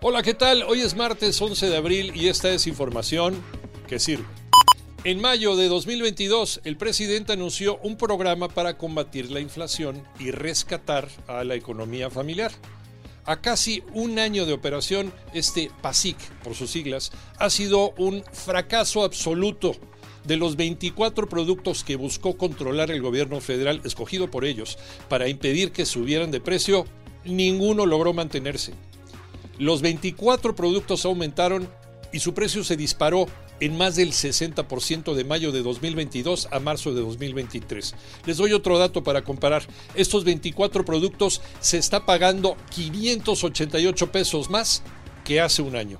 Hola, ¿qué tal? Hoy es martes 11 de abril y esta es información que sirve. En mayo de 2022, el presidente anunció un programa para combatir la inflación y rescatar a la economía familiar. A casi un año de operación, este PASIC, por sus siglas, ha sido un fracaso absoluto. De los 24 productos que buscó controlar el gobierno federal, escogido por ellos, para impedir que subieran de precio, ninguno logró mantenerse. Los 24 productos aumentaron y su precio se disparó en más del 60% de mayo de 2022 a marzo de 2023. Les doy otro dato para comparar. Estos 24 productos se está pagando 588 pesos más que hace un año.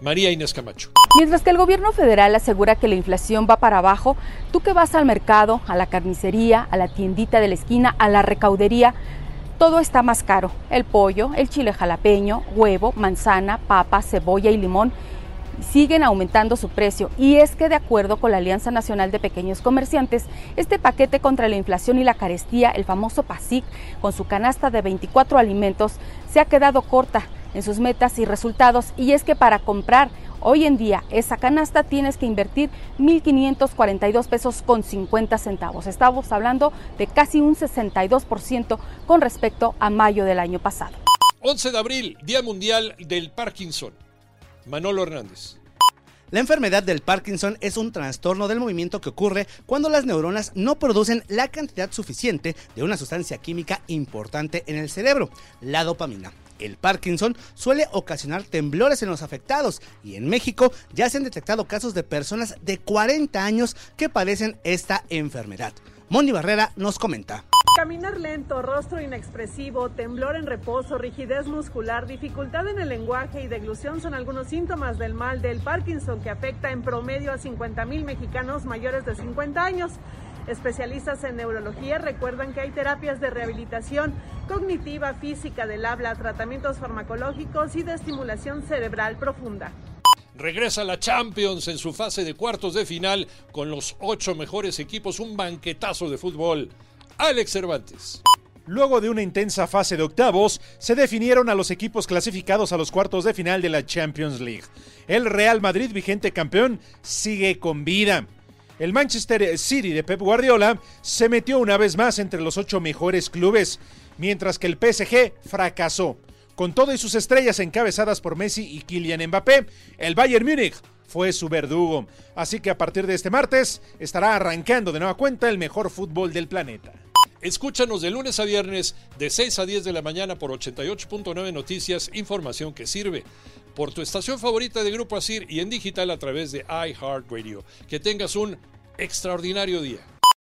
María Inés Camacho. Mientras que el gobierno federal asegura que la inflación va para abajo, tú que vas al mercado, a la carnicería, a la tiendita de la esquina, a la recaudería, todo está más caro. El pollo, el chile jalapeño, huevo, manzana, papa, cebolla y limón siguen aumentando su precio. Y es que de acuerdo con la Alianza Nacional de Pequeños Comerciantes, este paquete contra la inflación y la carestía, el famoso PASIC, con su canasta de 24 alimentos, se ha quedado corta en sus metas y resultados. Y es que para comprar hoy en día esa canasta tienes que invertir 1.542 pesos con 50 centavos. Estamos hablando de casi un 62% con respecto a mayo del año pasado. 11 de abril, Día Mundial del Parkinson. Manolo Hernández. La enfermedad del Parkinson es un trastorno del movimiento que ocurre cuando las neuronas no producen la cantidad suficiente de una sustancia química importante en el cerebro, la dopamina. El Parkinson suele ocasionar temblores en los afectados y en México ya se han detectado casos de personas de 40 años que padecen esta enfermedad. Moni Barrera nos comenta. Caminar lento, rostro inexpresivo, temblor en reposo, rigidez muscular, dificultad en el lenguaje y deglución son algunos síntomas del mal del Parkinson que afecta en promedio a 50 mil mexicanos mayores de 50 años. Especialistas en neurología recuerdan que hay terapias de rehabilitación cognitiva, física del habla, tratamientos farmacológicos y de estimulación cerebral profunda. Regresa la Champions en su fase de cuartos de final con los ocho mejores equipos, un banquetazo de fútbol. Alex Cervantes. Luego de una intensa fase de octavos, se definieron a los equipos clasificados a los cuartos de final de la Champions League. El Real Madrid, vigente campeón, sigue con vida. El Manchester City de Pep Guardiola se metió una vez más entre los ocho mejores clubes, mientras que el PSG fracasó. Con todo y sus estrellas encabezadas por Messi y Kylian Mbappé, el Bayern Múnich fue su verdugo. Así que a partir de este martes estará arrancando de nueva cuenta el mejor fútbol del planeta. Escúchanos de lunes a viernes de 6 a 10 de la mañana por 88.9 Noticias, información que sirve. Por tu estación favorita de Grupo Asir y en digital a través de iHeartRadio. Que tengas un extraordinario día.